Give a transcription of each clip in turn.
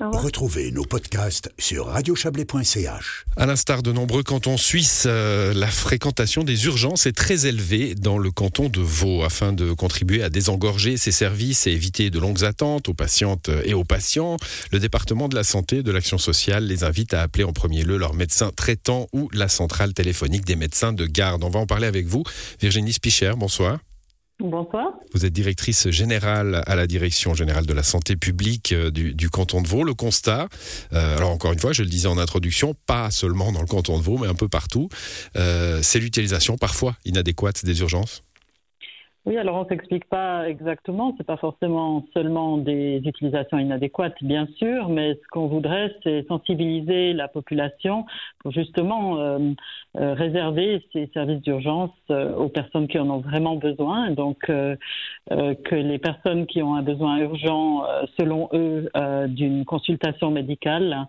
Retrouvez nos podcasts sur radiochablais.ch. À l'instar de nombreux cantons suisses, euh, la fréquentation des urgences est très élevée dans le canton de Vaud afin de contribuer à désengorger ces services et éviter de longues attentes aux patientes et aux patients. Le département de la santé et de l'action sociale les invite à appeler en premier lieu leur médecin traitant ou la centrale téléphonique des médecins de garde. On va en parler avec vous. Virginie Spicher, bonsoir. Bonsoir. Vous êtes directrice générale à la Direction générale de la santé publique euh, du, canton de Vaud. Le constat, euh, alors encore une fois, je le disais en introduction, pas seulement dans le canton de Vaud, mais un peu partout, euh, c'est l'utilisation parfois inadéquate des urgences. Oui, alors on ne s'explique pas exactement. C'est pas forcément seulement des utilisations inadéquates, bien sûr, mais ce qu'on voudrait, c'est sensibiliser la population pour justement euh, euh, réserver ces services d'urgence euh, aux personnes qui en ont vraiment besoin. Donc, que les personnes qui ont un besoin urgent, selon eux, d'une consultation médicale,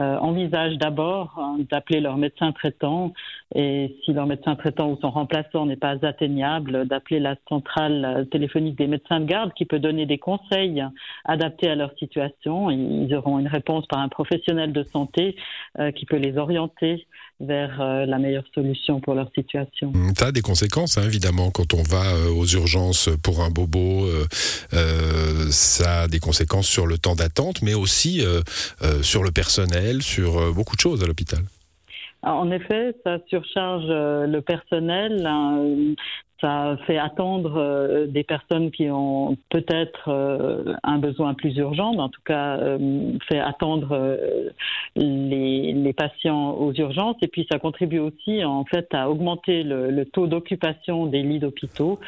euh, envisagent d'abord hein, d'appeler leur médecin traitant et si leur médecin traitant ou son remplaçant n'est pas atteignable, d'appeler la centrale téléphonique des médecins de garde qui peut donner des conseils adaptés à leur situation. Ils auront une réponse par un professionnel de santé euh, qui peut les orienter vers euh, la meilleure solution pour leur situation. Ça a des conséquences, hein, évidemment, quand on va aux urgences pour un bobo, ça a des conséquences sur le temps d'attente, mais aussi sur le personnel sur euh, beaucoup de choses à l'hôpital. En effet, ça surcharge euh, le personnel. Ça fait attendre euh, des personnes qui ont peut-être un besoin plus urgent, mais en tout cas fait attendre les, patients aux urgences. Et puis ça contribue aussi en fait à augmenter le taux d'occupation des lits d'hôpitaux.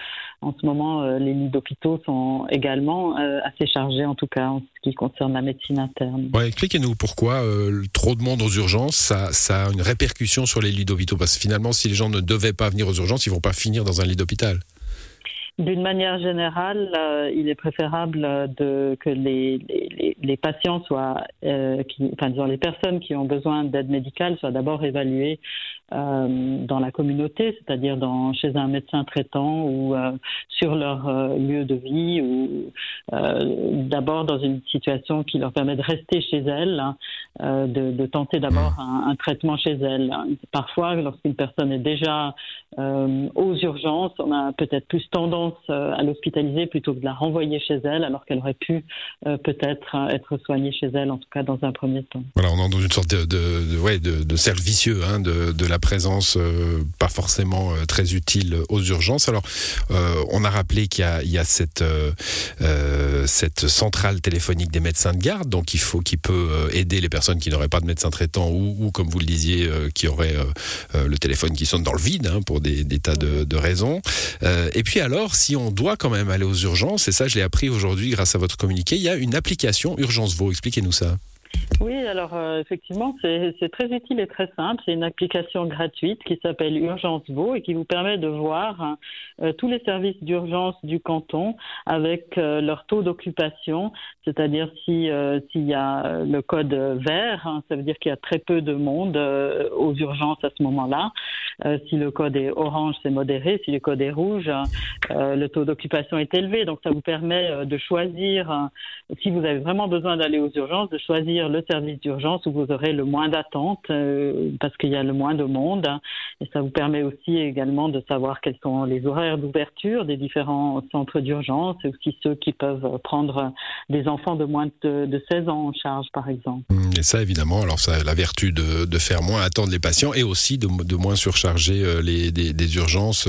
En ce moment, euh, les lits d'hôpitaux sont également euh, assez chargés, en tout cas en ce qui concerne la médecine interne. Ouais, expliquez-nous pourquoi euh, trop de monde aux urgences, ça, ça, a une répercussion sur les lits d'hôpitaux. Parce que finalement, si les gens ne devaient pas venir aux urgences, ils vont pas finir dans un lit d'hôpital. D'une manière générale, il est préférable de, que les, les, les patients soient, qui, enfin disons les personnes qui ont besoin d'aide médicale soient d'abord évaluées euh, dans la communauté, c'est-à-dire dans, chez un médecin traitant ou euh, sur leur euh, lieu de vie, ou d'abord dans une situation qui leur permet de rester chez elles, hein, de, tenter d'abord un, traitement chez elles. Parfois, lorsqu'une personne est déjà aux urgences, on a peut-être plus tendance à l'hospitaliser plutôt que de la renvoyer chez elle, alors qu'elle aurait pu peut-être être soignée chez elle, en tout cas dans un premier temps. Voilà, on est dans une sorte de, de, ouais, de, cercle vicieux hein, de, de présence euh, pas forcément euh, très utile aux urgences. Alors, euh, on a rappelé qu'il y, a, cette, cette centrale téléphonique des médecins de garde, donc il faut qui peut aider les personnes qui n'auraient pas de médecin traitant ou, comme vous le disiez, qui auraient le téléphone qui sonne dans le vide hein, pour des, tas de, de raisons. et puis alors, si on doit quand même aller aux urgences, et ça je l'ai appris aujourd'hui grâce à votre communiqué, il y a une application Urgence Vaux. Expliquez-nous ça. Oui, alors euh, effectivement, c'est très utile et très simple. C'est une application gratuite qui s'appelle Urgence Vaud et qui vous permet de voir euh, tous les services d'urgence du canton avec euh, leur taux d'occupation, c'est-à-dire si s'il y a le code vert, hein, ça veut dire qu'il y a très peu de monde aux urgences à ce moment-là. si le code est orange, c'est modéré. Si le code est rouge, le taux d'occupation est élevé. Donc ça vous permet de choisir, si vous avez vraiment besoin d'aller aux urgences, de choisir le service d'urgence où vous aurez le moins d'attente euh, parce qu'il y a le moins de monde. Et ça vous permet aussi également de savoir quels sont les horaires d'ouverture des différents centres d'urgence et aussi ceux qui peuvent prendre des enfants de moins de, 16 ans en charge, par exemple. Et ça, évidemment, alors ça a la vertu de, de faire moins attendre les patients et aussi de, de moins surcharger euh, les, des urgences.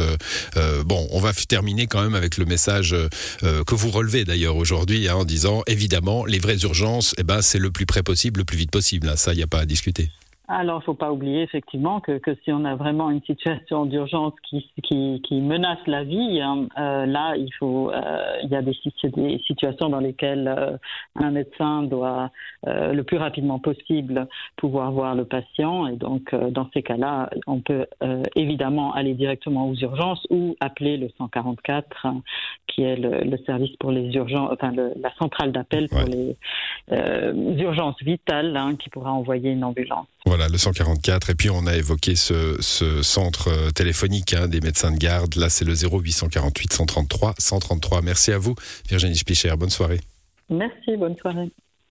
Euh, bon, on va terminer quand même avec le message que vous relevez d'ailleurs aujourd'hui hein, en disant, évidemment, les vraies urgences, eh ben, c'est le plus près possible le plus vite possible. Ça, il n'y a pas à discuter. Alors, il ne faut pas oublier effectivement que, que, si on a vraiment une situation d'urgence qui, qui, qui, menace la vie, hein, euh, là, il faut, euh, il y a des, des, situations dans lesquelles euh, un médecin doit le plus rapidement possible pouvoir voir le patient, et donc dans ces cas-là, on peut évidemment aller directement aux urgences ou appeler le 144, hein, qui est le, le, service pour les urgences, enfin le, la centrale d'appel pour les urgences vitales, hein, qui pourra envoyer une ambulance. Voilà, le 144. Et puis, on a évoqué ce, ce centre euh, téléphonique hein, des médecins de garde. Là, c'est le 0848 133 133. Merci à vous, Virginie Spicher. Bonne soirée. Merci, bonne soirée.